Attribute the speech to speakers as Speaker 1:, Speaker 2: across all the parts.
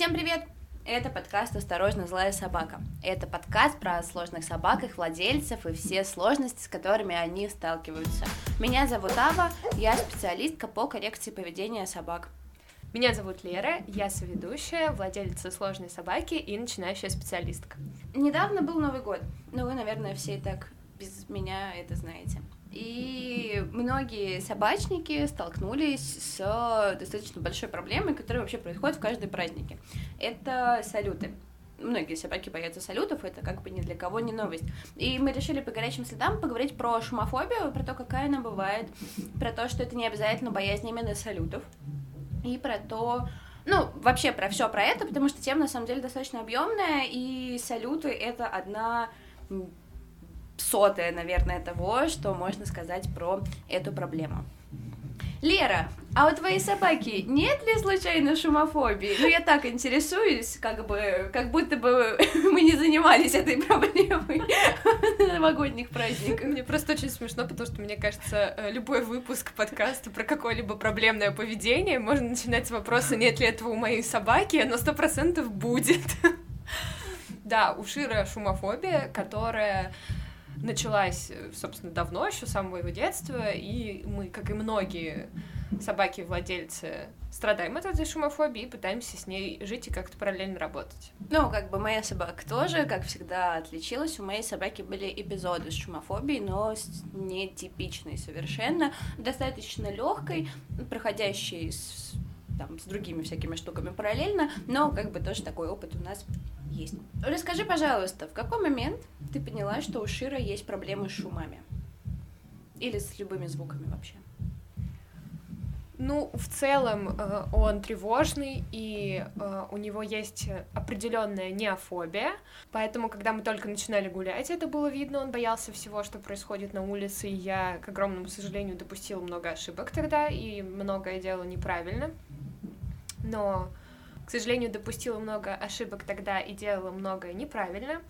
Speaker 1: Всем привет! Это подкаст «Осторожно, злая собака». Это подкаст про сложных собак, их владельцев и все сложности, с которыми они сталкиваются. Меня зовут Ава, я специалистка по коррекции поведения собак.
Speaker 2: Меня зовут Лера, я соведущая, владелица сложной собаки и начинающая специалистка.
Speaker 1: Недавно был Новый год, но вы, наверное, все и так без меня это знаете. И многие собачники столкнулись с достаточно большой проблемой, которая вообще происходит в каждой празднике. Это салюты. Многие собаки боятся салютов, это как бы ни для кого не новость. И мы решили по горячим следам поговорить про шумофобию, про то, какая она бывает, про то, что это не обязательно боязнь именно салютов, и про то, ну, вообще про все про это, потому что тема на самом деле достаточно объемная, и салюты это одна сотая, наверное, того, что можно сказать про эту проблему. Лера, а у твоей собаки нет ли случайно шумофобии? Ну, я так интересуюсь, как бы, как будто бы мы не занимались этой проблемой на новогодних праздниках.
Speaker 2: Мне просто очень смешно, потому что, мне кажется, э, любой выпуск подкаста про какое-либо проблемное поведение можно начинать с вопроса, нет ли этого у моей собаки, оно сто процентов будет. Да, у Шира шумофобия, которая началась, э, собственно, давно, еще с самого его детства, и мы, как и многие собаки-владельцы, страдаем от этой шумофобии и пытаемся с ней жить и как-то параллельно работать.
Speaker 1: Ну, как бы моя собака тоже, как всегда, отличилась. У моей собаки были эпизоды с шумофобией, но не типичной совершенно, достаточно легкой, проходящей с, там, с другими всякими штуками параллельно, но как бы тоже такой опыт у нас есть. Расскажи, пожалуйста, в какой момент ты поняла, что у Шира есть проблемы с шумами? Или с любыми звуками вообще?
Speaker 2: Ну, в целом э, он тревожный, и э, у него есть определенная неофобия. Поэтому, когда мы только начинали гулять, это было видно, он боялся всего, что происходит на улице. И я, к огромному сожалению, допустила много ошибок тогда, и многое делала неправильно. Но к сожалению, допустила много ошибок тогда и делала многое неправильно.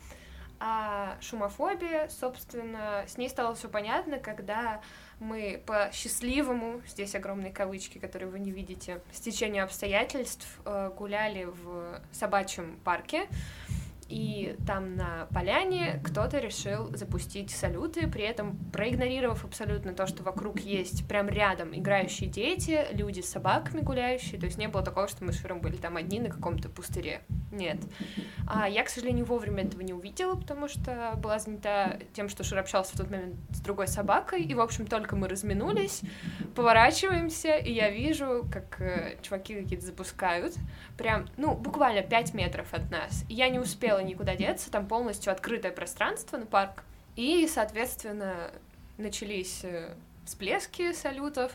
Speaker 2: А шумофобия, собственно, с ней стало все понятно, когда мы по счастливому, здесь огромные кавычки, которые вы не видите, стечению обстоятельств э, гуляли в собачьем парке и там на поляне кто-то решил запустить салюты, при этом проигнорировав абсолютно то, что вокруг есть прям рядом играющие дети, люди с собаками гуляющие, то есть не было такого, что мы с Широм были там одни на каком-то пустыре. Нет. А я, к сожалению, вовремя этого не увидела, потому что была занята тем, что Шир общался в тот момент с другой собакой, и, в общем, только мы разминулись, поворачиваемся, и я вижу, как э, чуваки какие-то запускают, прям, ну, буквально 5 метров от нас. И я не успела было никуда деться, там полностью открытое пространство на парк. И, соответственно, начались э, всплески салютов,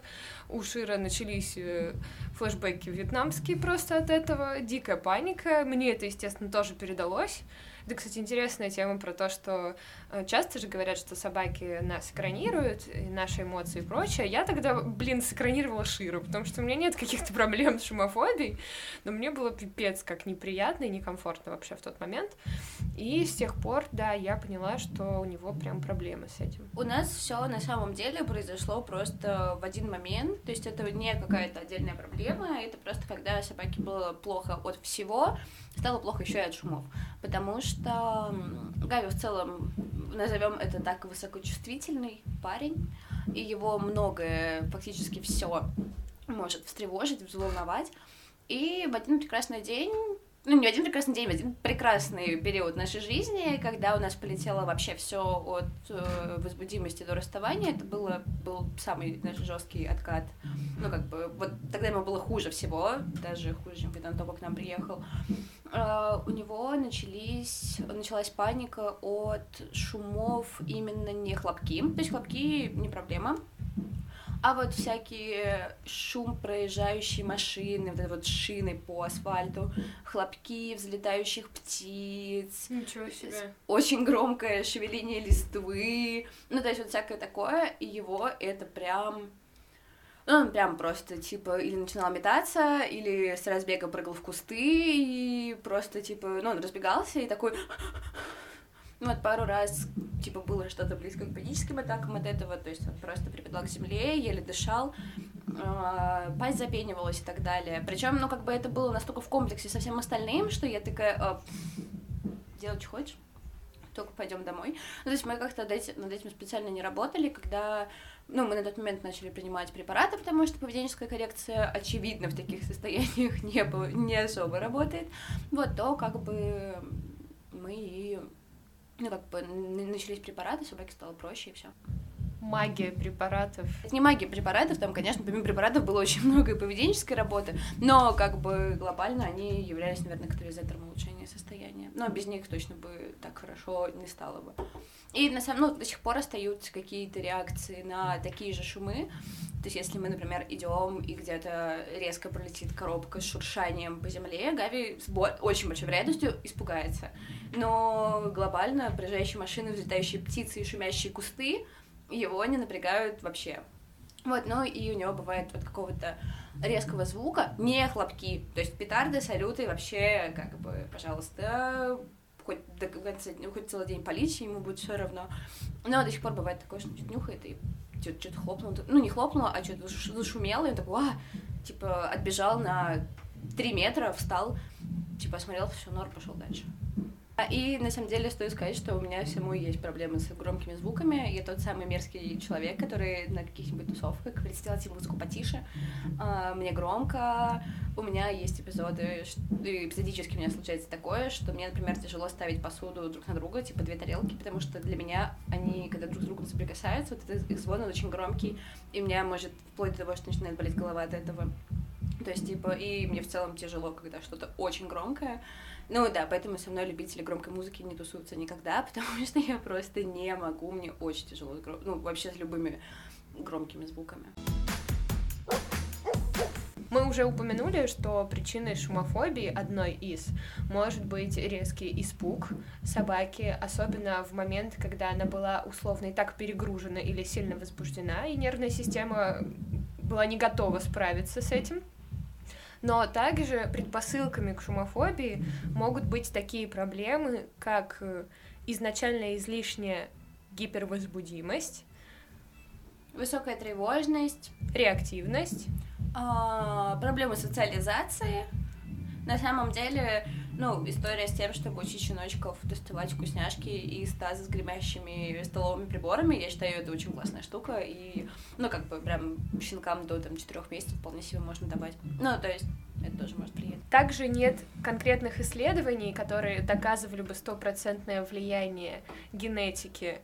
Speaker 2: у Шира начались э, флешбеки вьетнамские просто от этого, дикая паника. Мне это, естественно, тоже передалось. Это, кстати, интересная тема про то, что э, часто же говорят, что собаки нас экранируют, и наши эмоции и прочее. Я тогда, блин, сэкранировала Ширу, потому что у меня нет каких-то проблем с шумофобией, но мне было пипец как неприятно и некомфортно вообще в тот момент. И с тех пор, да, я поняла, что у него прям проблемы с этим.
Speaker 1: У нас все на самом деле произошло просто в один момент, то есть это не какая-то отдельная проблема, это просто когда собаке было плохо от всего, стало плохо еще и от шумов, потому что Гави в целом, назовем это так, высокочувствительный парень, и его многое, фактически все может встревожить, взволновать. И в один прекрасный день ну, не один прекрасный день, один прекрасный период нашей жизни, когда у нас полетело вообще все от э, возбудимости до расставания, это было, был самый наш жесткий откат. Ну, как бы, вот тогда ему было хуже всего, даже хуже, чем когда он только к нам приехал. Э, у него начались, началась паника от шумов именно не хлопки. То есть хлопки не проблема, а вот всякие шум проезжающей машины, вот это вот шины по асфальту, хлопки взлетающих птиц.
Speaker 2: Ничего себе.
Speaker 1: Очень громкое шевеление листвы. Ну, то есть вот всякое такое, и его это прям... Ну, он прям просто, типа, или начинал метаться, или с разбега прыгал в кусты, и просто, типа, ну, он разбегался, и такой ну вот пару раз, типа, было что-то близко к паническим атакам от этого, то есть он просто припадал к земле, еле дышал, э, пасть запенивалась и так далее. Причем, ну, как бы это было настолько в комплексе со всем остальным, что я такая, делать что хочешь, только пойдем домой. Ну, то есть мы как-то над этим, над этим специально не работали, когда ну, мы на тот момент начали принимать препараты, потому что поведенческая коррекция, очевидно, в таких состояниях не, не особо работает, вот, то как бы мы и, ну, как бы начались препараты, собаке стало проще, и все
Speaker 2: магия препаратов.
Speaker 1: Это не магия препаратов, там, конечно, помимо препаратов было очень много и поведенческой работы, но как бы глобально они являлись, наверное, катализатором улучшения состояния. Но без них точно бы так хорошо не стало бы. И на самом ну, до сих пор остаются какие-то реакции на такие же шумы. То есть, если мы, например, идем и где-то резко пролетит коробка с шуршанием по земле, Гави с очень большой вероятностью испугается. Но глобально проезжающие машины, взлетающие птицы и шумящие кусты его не напрягают вообще. Вот, ну и у него бывает вот какого-то резкого звука, не хлопки, то есть петарды, салюты вообще, как бы, пожалуйста, хоть до конца, хоть целый день полить, ему будет все равно. Но до сих пор бывает такое, что чуть нюхает и что-то хлопнуло, ну не хлопнуло, а что-то зашумело, и он такой, а, типа, отбежал на три метра, встал, типа, осмотрел, все, норм, пошел дальше. И на самом деле стоит сказать, что у меня всему есть проблемы с громкими звуками. Я тот самый мерзкий человек, который на каких-нибудь тусовках говорит, сделайте музыку потише, а, мне громко. У меня есть эпизоды, эпизодически у меня случается такое, что мне, например, тяжело ставить посуду друг на друга, типа две тарелки, потому что для меня они, когда друг с другом соприкасаются, вот этот их звон, он очень громкий, и у меня может вплоть до того, что начинает болеть голова от этого. То есть, типа, и мне в целом тяжело, когда что-то очень громкое. Ну да, поэтому со мной любители громкой музыки не тусуются никогда, потому что я просто не могу, мне очень тяжело, ну вообще с любыми громкими звуками.
Speaker 2: Мы уже упомянули, что причиной шумофобии одной из может быть резкий испуг собаки, особенно в момент, когда она была условно и так перегружена или сильно возбуждена, и нервная система была не готова справиться с этим. Но также предпосылками к шумофобии могут быть такие проблемы, как э, изначально излишняя гипервозбудимость,
Speaker 1: высокая тревожность,
Speaker 2: реактивность,
Speaker 1: а, проблемы социализации. На самом деле, ну, история с тем, чтобы учить щеночков доставать вкусняшки из таза с гремящими столовыми приборами, я считаю, это очень классная штука, и, ну, как бы, прям щенкам до, там, четырех месяцев вполне себе можно давать. Ну, то есть, это тоже может влиять.
Speaker 2: Также нет конкретных исследований, которые доказывали бы стопроцентное влияние генетики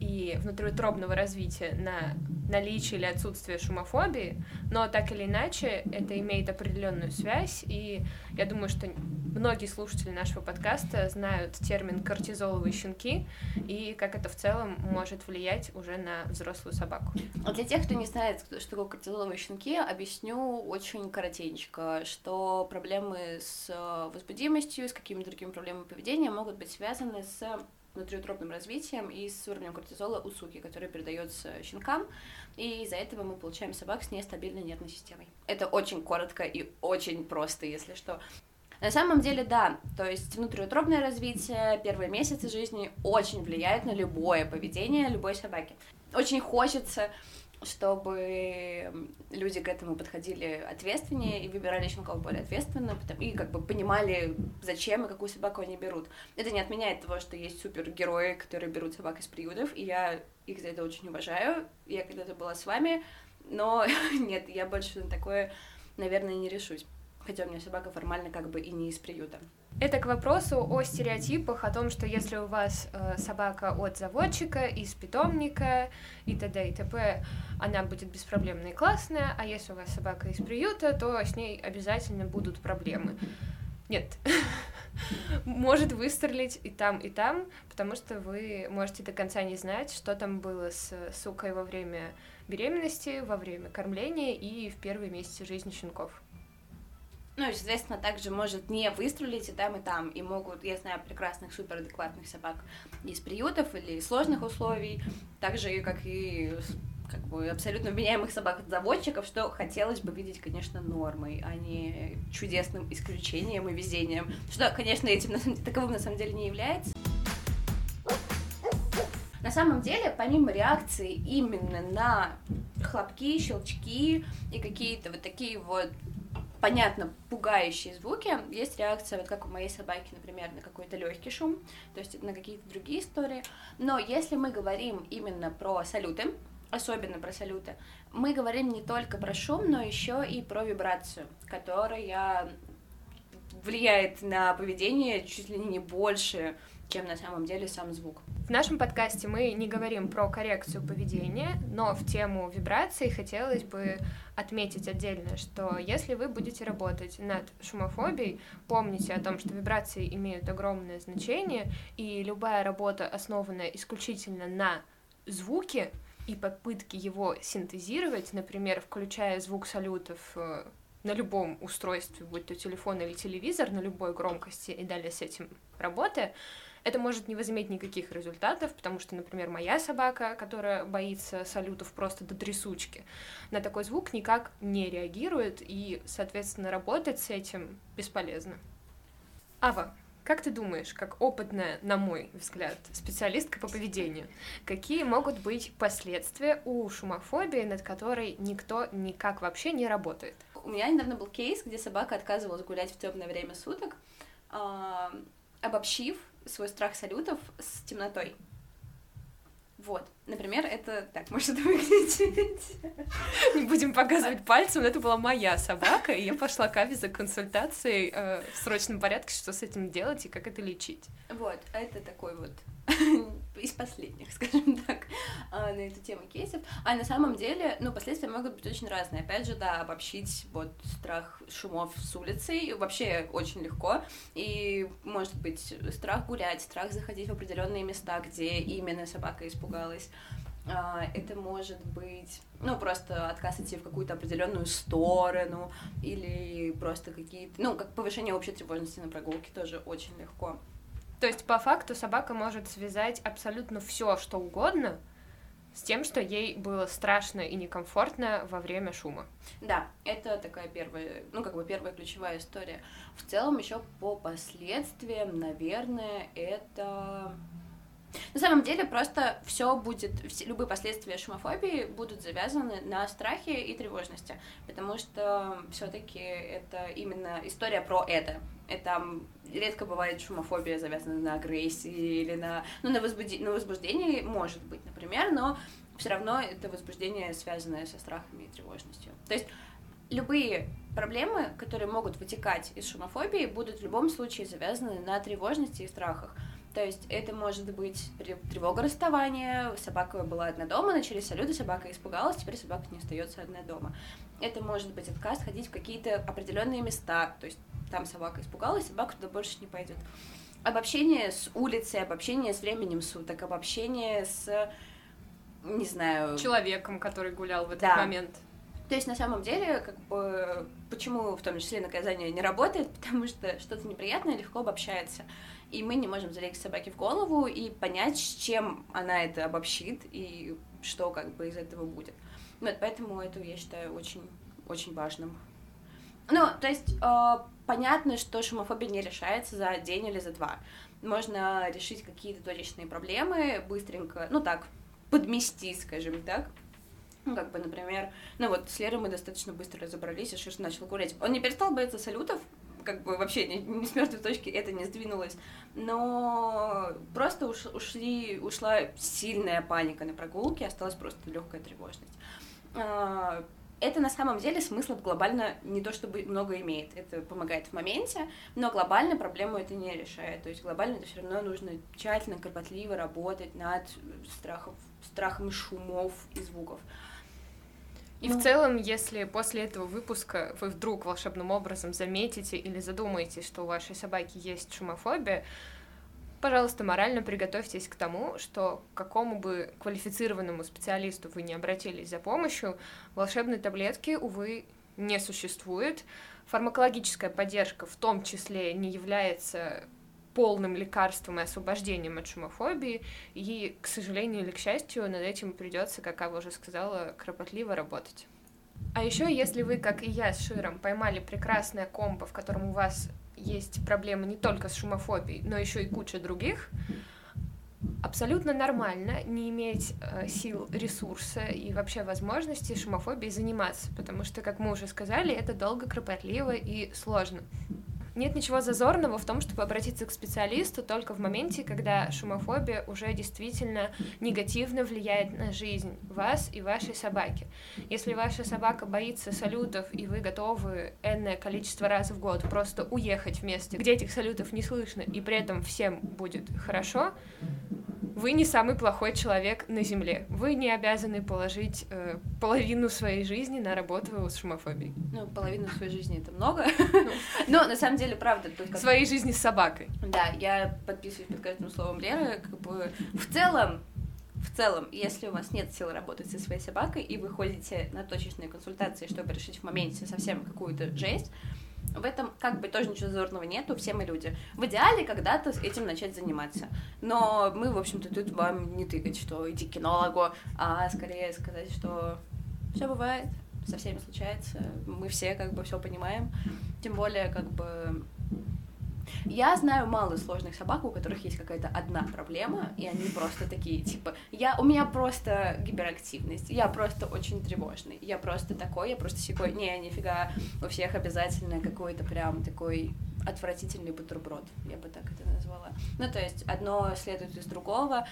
Speaker 2: и внутриутробного развития на наличие или отсутствие шумофобии, но так или иначе это имеет определенную связь, и я думаю, что многие слушатели нашего подкаста знают термин кортизоловые щенки и как это в целом может влиять уже на взрослую собаку.
Speaker 1: А для тех, кто не знает, что такое кортизоловые щенки, объясню очень коротенько, что проблемы с возбудимостью, с какими-то другими проблемами поведения могут быть связаны с внутриутробным развитием и с уровнем кортизола у суки, который передается щенкам, и из-за этого мы получаем собак с нестабильной нервной системой. Это очень коротко и очень просто, если что. На самом деле, да, то есть внутриутробное развитие, первые месяцы жизни очень влияют на любое поведение любой собаки. Очень хочется чтобы люди к этому подходили ответственнее и выбирали щенков более ответственно, и как бы понимали, зачем и какую собаку они берут. Это не отменяет того, что есть супергерои, которые берут собак из приютов, и я их за это очень уважаю. Я когда-то была с вами, но нет, я больше на такое, наверное, не решусь. Хотя у меня собака формально как бы и не из приюта.
Speaker 2: Это к вопросу о стереотипах, о том, что если у вас э, собака от заводчика, из питомника и т.д. и т.п., она будет беспроблемная и классная, а если у вас собака из приюта, то с ней обязательно будут проблемы. Нет. Может выстрелить и там, и там, потому что вы можете до конца не знать, что там было с сукой во время беременности, во время кормления и в первые месяцы жизни щенков.
Speaker 1: Ну, соответственно, также может не выстрелить и там, и там. И могут, я знаю, прекрасных, суперадекватных собак из приютов или из сложных условий, так же, как и как бы абсолютно вменяемых собак от заводчиков, что хотелось бы видеть, конечно, нормой, а не чудесным исключением и везением. Что, конечно, этим таковым на самом деле не является. На самом деле, помимо реакции именно на хлопки, щелчки и какие-то вот такие вот понятно, пугающие звуки. Есть реакция, вот как у моей собаки, например, на какой-то легкий шум, то есть на какие-то другие истории. Но если мы говорим именно про салюты, особенно про салюты, мы говорим не только про шум, но еще и про вибрацию, которая влияет на поведение чуть ли не больше, чем на самом деле сам звук.
Speaker 2: В нашем подкасте мы не говорим про коррекцию поведения, но в тему вибраций хотелось бы отметить отдельно, что если вы будете работать над шумофобией, помните о том, что вибрации имеют огромное значение, и любая работа, основанная исключительно на звуке и попытке его синтезировать, например, включая звук салютов э, на любом устройстве, будь то телефон или телевизор, на любой громкости и далее с этим работая, это может не возыметь никаких результатов, потому что, например, моя собака, которая боится салютов просто до трясучки, на такой звук никак не реагирует, и, соответственно, работать с этим бесполезно. Ава, как ты думаешь, как опытная, на мой взгляд, специалистка по поведению, какие могут быть последствия у шумофобии, над которой никто никак вообще не работает?
Speaker 1: У меня недавно был кейс, где собака отказывалась гулять в темное время суток, обобщив свой страх салютов с темнотой. Вот, например, это так может выглядеть.
Speaker 2: Не будем показывать пальцем, но это была моя собака, и я пошла к Ави за консультацией э, в срочном порядке, что с этим делать и как это лечить.
Speaker 1: Вот, это такой вот из последних, скажем так, а, на эту тему кейсов. А на самом деле, ну, последствия могут быть очень разные. Опять же, да, обобщить вот страх шумов с улицей вообще очень легко. И может быть страх гулять, страх заходить в определенные места, где именно собака испугалась. А, это может быть, ну, просто отказ идти в какую-то определенную сторону, или просто какие-то, ну, как повышение общей тревожности на прогулке тоже очень легко.
Speaker 2: То есть, по факту, собака может связать абсолютно все, что угодно, с тем, что ей было страшно и некомфортно во время шума.
Speaker 1: Да, это такая первая, ну, как бы первая ключевая история. В целом, еще по последствиям, наверное, это на самом деле просто все будет, все, любые последствия шумофобии будут завязаны на страхе и тревожности, потому что все-таки это именно история про это. Это редко бывает шумофобия завязана на агрессии или на, ну, на, возбуди, на возбуждении, может быть, например, но все равно это возбуждение, связанное со страхами и тревожностью. То есть любые проблемы, которые могут вытекать из шумофобии, будут в любом случае завязаны на тревожности и страхах. То есть это может быть тревога расставания, собака была одна дома, начались салюты, собака испугалась, теперь собака не остается одна дома. Это может быть отказ ходить в какие-то определенные места, то есть там собака испугалась, собака туда больше не пойдет. Обобщение с улицей, обобщение с временем суток, обобщение с, не знаю...
Speaker 2: Человеком, который гулял в этот да. момент.
Speaker 1: То есть на самом деле, как бы, почему в том числе наказание не работает, потому что что-то неприятное легко обобщается и мы не можем залезть собаке в голову и понять, с чем она это обобщит и что как бы из этого будет. Вот, поэтому это я считаю очень, очень важным. Ну, то есть э, понятно, что шумофобия не решается за день или за два. Можно решить какие-то точечные проблемы быстренько, ну так, подмести, скажем так. Ну, как бы, например, ну вот с Лерой мы достаточно быстро разобрались, и Шиш начал гулять. Он не перестал бояться салютов, как бы вообще не, не с мертвой точки это не сдвинулось, но просто уш, ушли, ушла сильная паника на прогулке, осталась просто легкая тревожность. А, это на самом деле смысла глобально не то чтобы много имеет, это помогает в моменте, но глобально проблему это не решает. То есть глобально это все равно нужно тщательно, кропотливо работать над страхом, страхами шумов и звуков.
Speaker 2: И ну... в целом, если после этого выпуска вы вдруг волшебным образом заметите или задумаетесь, что у вашей собаки есть шумофобия, пожалуйста, морально приготовьтесь к тому, что к какому бы квалифицированному специалисту вы не обратились за помощью, волшебной таблетки, увы, не существует. Фармакологическая поддержка в том числе не является полным лекарством и освобождением от шумофобии, и, к сожалению или к счастью, над этим придется, как Ава уже сказала, кропотливо работать. А еще, если вы, как и я с Широм, поймали прекрасное комбо, в котором у вас есть проблемы не только с шумофобией, но еще и куча других, абсолютно нормально не иметь э, сил, ресурса и вообще возможности шумофобией заниматься, потому что, как мы уже сказали, это долго, кропотливо и сложно. Нет ничего зазорного в том, чтобы обратиться к специалисту только в моменте, когда шумофобия уже действительно негативно влияет на жизнь вас и вашей собаки. Если ваша собака боится салютов, и вы готовы энное количество раз в год просто уехать в место, где этих салютов не слышно, и при этом всем будет хорошо, вы не самый плохой человек на Земле. Вы не обязаны положить э, половину своей жизни на работу с шумофобией.
Speaker 1: Ну, половину своей жизни это много. Ну. Но на самом деле, правда.
Speaker 2: Своей жизни с собакой.
Speaker 1: Да, я подписываюсь под каждым словом Леры. Как бы в целом, в целом, если у вас нет сил работать со своей собакой, и вы ходите на точечные консультации, чтобы решить в моменте совсем какую-то жесть, в этом как бы тоже ничего зазорного нету, все мы люди. В идеале когда-то этим начать заниматься. Но мы, в общем-то, тут вам не тыкать, что иди к кинологу, а скорее сказать, что все бывает, со всеми случается, мы все как бы все понимаем. Тем более, как бы я знаю мало сложных собак, у которых есть какая-то одна проблема, и они просто такие, типа, я, у меня просто гиперактивность, я просто очень тревожный, я просто такой, я просто секой, не, нифига, у всех обязательно какой-то прям такой отвратительный бутерброд, я бы так это назвала. Ну, то есть одно следует из другого,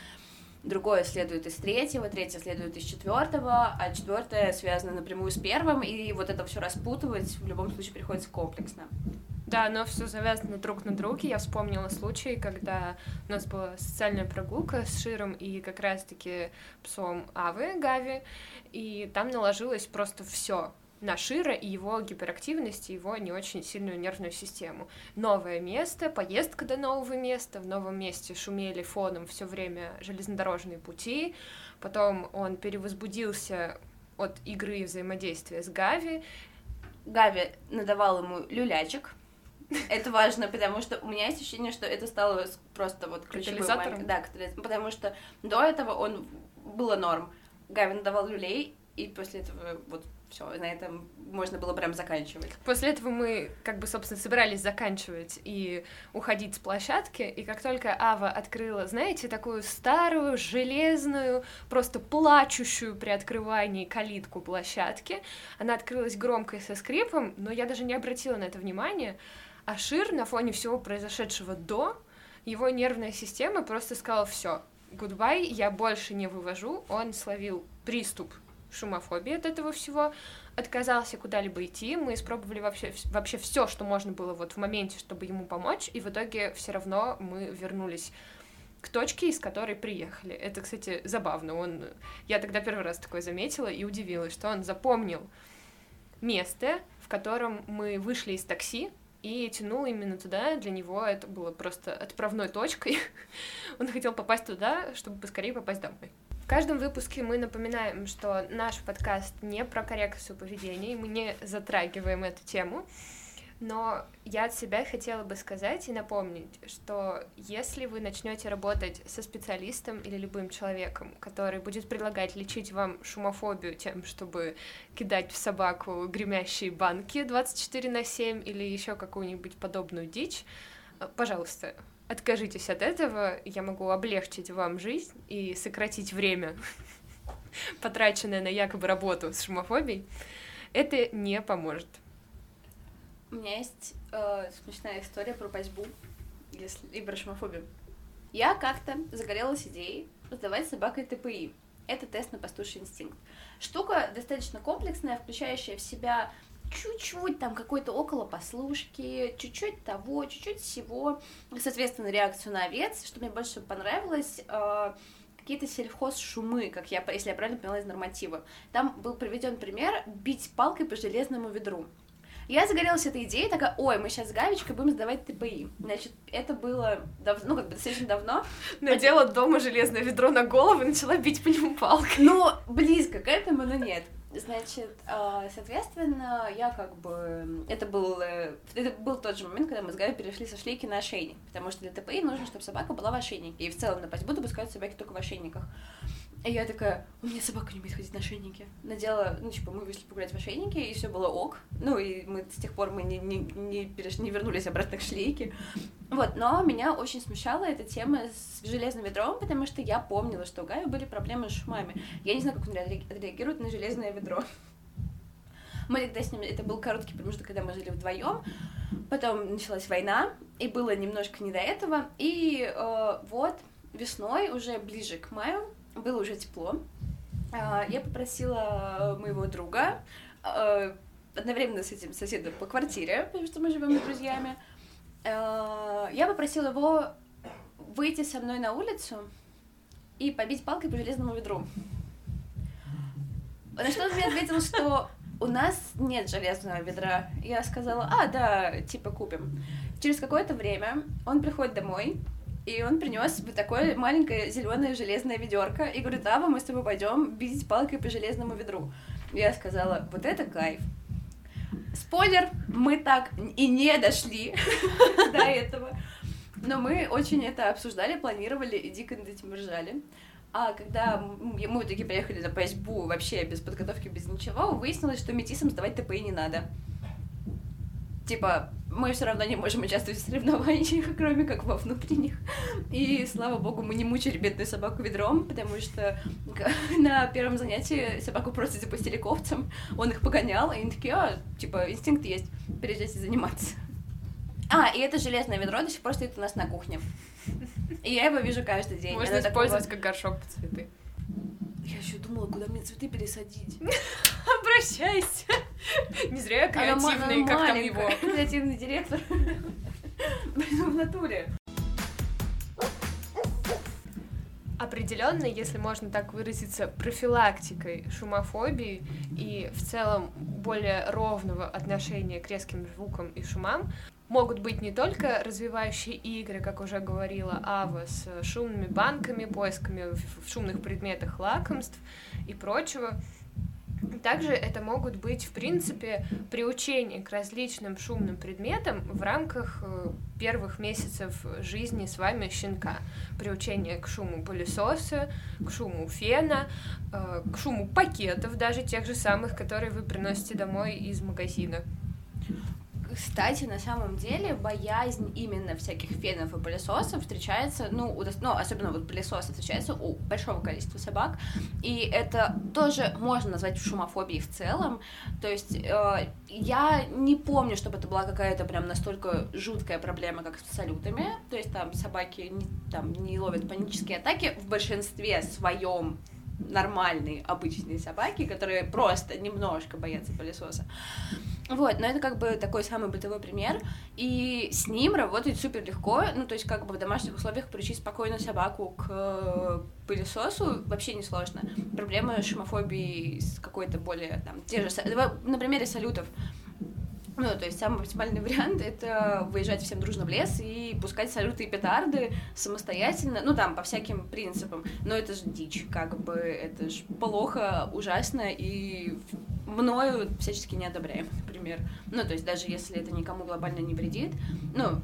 Speaker 1: другое следует из третьего, третье следует из четвертого, а четвертое связано напрямую с первым, и вот это все распутывать в любом случае приходится комплексно.
Speaker 2: Да, но все завязано друг на друге. Я вспомнила случай, когда у нас была социальная прогулка с Широм и как раз-таки псом Авы, Гави, и там наложилось просто все на Шира и его гиперактивность, и его не очень сильную нервную систему. Новое место, поездка до нового места, в новом месте шумели фоном все время железнодорожные пути, потом он перевозбудился от игры и взаимодействия с Гави.
Speaker 1: Гави надавал ему люлячек, это важно, потому что у меня есть ощущение, что это стало просто вот ключевым моментом. Да, потому что до этого он было норм. Гавин давал люлей, и после этого вот все, на этом можно было прям заканчивать.
Speaker 2: После этого мы, как бы, собственно, собирались заканчивать и уходить с площадки, и как только Ава открыла, знаете, такую старую, железную, просто плачущую при открывании калитку площадки, она открылась громко и со скрипом, но я даже не обратила на это внимания, а Шир на фоне всего произошедшего до, его нервная система просто сказала все, гудбай, я больше не вывожу, он словил приступ шумофобии от этого всего, отказался куда-либо идти, мы испробовали вообще, вообще все, что можно было вот в моменте, чтобы ему помочь, и в итоге все равно мы вернулись к точке, из которой приехали. Это, кстати, забавно. Он... Я тогда первый раз такое заметила и удивилась, что он запомнил место, в котором мы вышли из такси, и тянул именно туда. Для него это было просто отправной точкой. Он хотел попасть туда, чтобы поскорее попасть домой. В каждом выпуске мы напоминаем, что наш подкаст не про коррекцию поведения, и мы не затрагиваем эту тему. Но я от себя хотела бы сказать и напомнить, что если вы начнете работать со специалистом или любым человеком, который будет предлагать лечить вам шумофобию тем, чтобы кидать в собаку гремящие банки 24 на 7 или еще какую-нибудь подобную дичь, э, пожалуйста, откажитесь от этого, я могу облегчить вам жизнь и сократить время, потраченное на якобы работу с шумофобией. Это не поможет.
Speaker 1: У меня есть э, смешная история про пасьбу и про шумофобию. Я как-то загорелась идеей сдавать собакой ТПИ. Это тест на пастуший инстинкт. Штука достаточно комплексная, включающая в себя чуть-чуть там какой-то около послушки, чуть-чуть того, чуть-чуть всего. Соответственно, реакцию на овец, что мне больше понравилось, э, какие-то сельхоз-шумы, как я, если я правильно поняла из норматива. Там был приведен пример бить палкой по железному ведру. Я загорелась этой идеей, такая, ой, мы сейчас с Гавичкой будем сдавать ТПИ. Значит, это было давно, ну, как бы достаточно давно.
Speaker 2: Надела дома железное ведро на голову и начала бить по нему палкой.
Speaker 1: Ну, близко к этому, но нет. Значит, а, соответственно, я как бы... Это был, это был тот же момент, когда мы с Гаей перешли со шлейки на ошейник, потому что для ТПИ нужно, чтобы собака была в ошейнике. И в целом на пасьбу допускают собаки только в ошейниках. И я такая, у меня собака умеет ходить на ошейнике. Надела, ну, типа, мы вышли погулять в ошейнике, и все было ок. Ну, и мы с тех пор мы не, не, не, переш... не вернулись обратно к шлейке. Вот, но меня очень смущала эта тема с железным ведром, потому что я помнила, что у Гая были проблемы с шумами. Я не знаю, как он реагирует на железное ведро. Мы тогда с ним, это был короткий промежуток, когда мы жили вдвоем. Потом началась война, и было немножко не до этого. И э, вот весной, уже ближе к маю, было уже тепло. Э, я попросила моего друга, э, одновременно с этим соседом по квартире, потому что мы живем с друзьями, э, я попросила его выйти со мной на улицу и побить палкой по железному ведру. На что он мне ответил, что у нас нет железного ведра. Я сказала, а, да, типа купим. Через какое-то время он приходит домой, и он принес вот такое маленькое зеленое железное ведерко и говорит, а, мы с тобой пойдем бить палкой по железному ведру. Я сказала, вот это кайф. Спойлер, мы так и не дошли до этого. Но мы очень это обсуждали, планировали и дико над этим ржали. А когда мы итоге приехали на ПСБУ вообще без подготовки, без ничего, выяснилось, что метисам сдавать ТПИ не надо. Типа, мы все равно не можем участвовать в соревнованиях, кроме как во внутренних. И, слава богу, мы не мучили бедную собаку ведром, потому что на первом занятии собаку просто запустили ковцем, он их погонял, и они такие, а, типа, инстинкт есть, переезжайте заниматься. А, и это железное ведро до сих пор стоит у нас на кухне. И я его вижу каждый день.
Speaker 2: Можно использовать такого... как горшок под цветы.
Speaker 1: Я еще думала, куда мне цветы пересадить.
Speaker 2: Обращайся. Не зря я креативный, как там его.
Speaker 1: Креативный директор. Блин, в натуре.
Speaker 2: определенно, если можно так выразиться, профилактикой шумофобии и в целом более ровного отношения к резким звукам и шумам могут быть не только развивающие игры, как уже говорила Ава, с шумными банками, поисками в шумных предметах лакомств и прочего. Также это могут быть, в принципе, приучения к различным шумным предметам в рамках э, первых месяцев жизни с вами щенка. Приучение к шуму пылесоса, к шуму фена, э, к шуму пакетов, даже тех же самых, которые вы приносите домой из магазина.
Speaker 1: Кстати, на самом деле, боязнь именно всяких фенов и пылесосов встречается, ну, у, ну, особенно вот пылесосы встречается у большого количества собак, и это тоже можно назвать шумофобией в целом, то есть э, я не помню, чтобы это была какая-то прям настолько жуткая проблема, как с салютами, то есть там собаки не, там, не ловят панические атаки. В большинстве своем нормальные, обычные собаки, которые просто немножко боятся пылесоса. Вот, но это как бы такой самый бытовой пример, и с ним работать супер легко, ну, то есть как бы в домашних условиях приучить спокойную собаку к э, пылесосу вообще не сложно. Проблема шумофобии с какой-то более, там, те же, на примере салютов, ну, то есть самый оптимальный вариант — это выезжать всем дружно в лес и пускать салюты и петарды самостоятельно, ну, там, по всяким принципам. Но это же дичь, как бы, это же плохо, ужасно, и мною всячески не одобряем. Ну, то есть даже если это никому глобально не вредит, ну,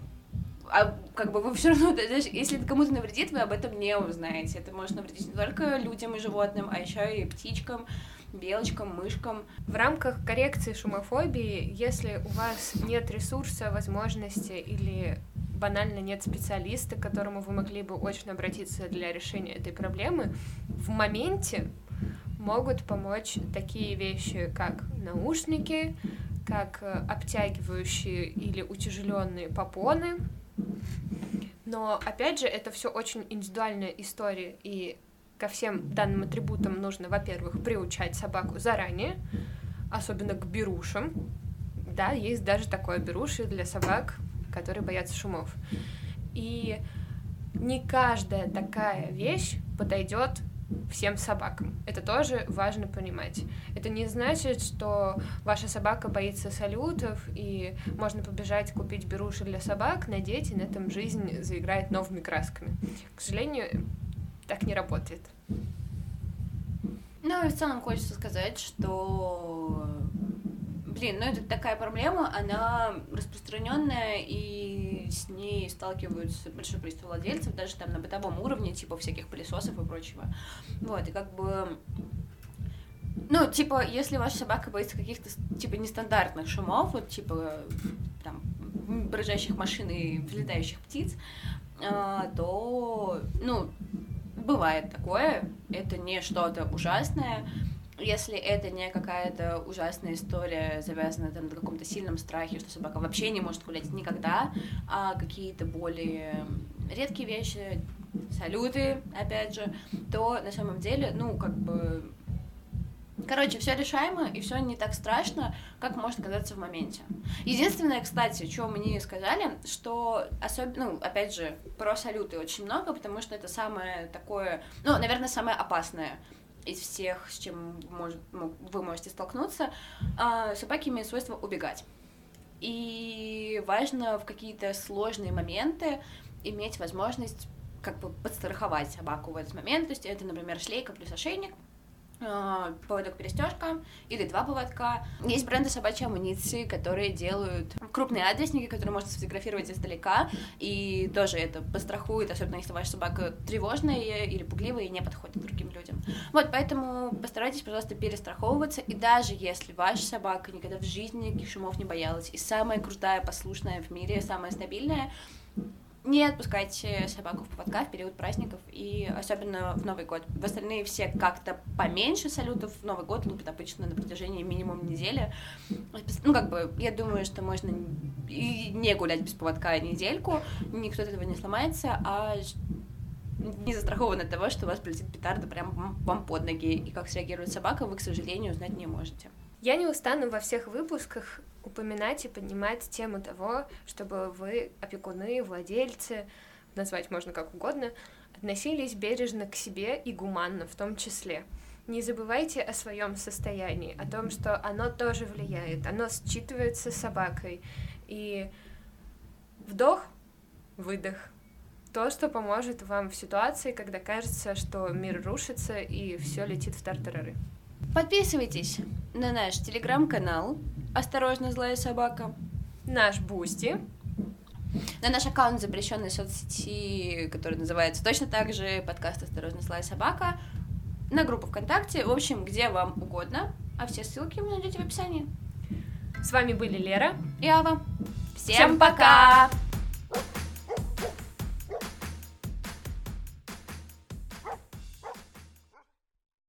Speaker 1: а как бы вы все равно, даже если это кому-то навредит, вы об этом не узнаете. Это может навредить не только людям и животным, а еще и птичкам, белочкам, мышкам.
Speaker 2: В рамках коррекции шумофобии, если у вас нет ресурса, возможности или банально нет специалиста, к которому вы могли бы очень обратиться для решения этой проблемы, в моменте могут помочь такие вещи, как наушники, как обтягивающие или утяжеленные попоны. Но опять же, это все очень индивидуальная история, и ко всем данным атрибутам нужно, во-первых, приучать собаку заранее, особенно к берушам. Да, есть даже такое беруши для собак, которые боятся шумов. И не каждая такая вещь подойдет всем собакам. Это тоже важно понимать. Это не значит, что ваша собака боится салютов, и можно побежать купить беруши для собак, надеть, и на этом жизнь заиграет новыми красками. К сожалению, так не работает.
Speaker 1: Ну и в целом хочется сказать, что блин, ну это такая проблема, она распространенная, и с ней сталкиваются большое количество владельцев, даже там на бытовом уровне, типа всяких пылесосов и прочего. Вот, и как бы ну, типа, если ваша собака боится каких-то, типа, нестандартных шумов, вот, типа, там, брожащих машин и взлетающих птиц, а, то, ну, бывает такое, это не что-то ужасное, если это не какая-то ужасная история, завязанная там на каком-то сильном страхе, что собака вообще не может гулять никогда, а какие-то более редкие вещи, салюты, опять же, то на самом деле, ну, как бы Короче, все решаемо, и все не так страшно, как может казаться в моменте. Единственное, кстати, что мне сказали, что особенно, ну, опять же, про салюты очень много, потому что это самое такое, ну, наверное, самое опасное из всех, с чем может, вы можете столкнуться, а, собаки имеют свойство убегать. И важно в какие-то сложные моменты иметь возможность как бы подстраховать собаку в этот момент. То есть это, например, шлейка плюс ошейник, а, поводок перестежка или два поводка. Есть бренды собачьей амуниции, которые делают крупные адресники, которые можно сфотографировать издалека, и тоже это пострахует, особенно если ваша собака тревожная или пугливая и не подходит другим людям. Вот, поэтому постарайтесь, пожалуйста, перестраховываться, и даже если ваша собака никогда в жизни шумов не боялась, и самая крутая, послушная в мире, самая стабильная, не отпускайте собаку в поводка в период праздников, и особенно в Новый год. В остальные все как-то поменьше салютов. В Новый год лупят обычно на протяжении минимум недели. Ну, как бы, я думаю, что можно и не гулять без поводка недельку, никто от этого не сломается, а не застрахован от того, что у вас полетит петарда прямо вам под ноги, и как среагирует собака, вы, к сожалению, узнать не можете.
Speaker 2: Я не устану во всех выпусках упоминать и поднимать тему того, чтобы вы, опекуны, владельцы, назвать можно как угодно, относились бережно к себе и гуманно в том числе. Не забывайте о своем состоянии, о том, что оно тоже влияет, оно считывается собакой. И вдох, выдох. То, что поможет вам в ситуации, когда кажется, что мир рушится и все летит в тартарары.
Speaker 1: Подписывайтесь на наш телеграм-канал «Осторожно, злая собака»,
Speaker 2: наш Бусти,
Speaker 1: на наш аккаунт запрещенной соцсети, который называется точно так же подкаст «Осторожно, злая собака», на группу ВКонтакте, в общем, где вам угодно, а все ссылки вы найдете в описании.
Speaker 2: С вами были Лера
Speaker 1: и Ава. Всем, Всем пока! пока!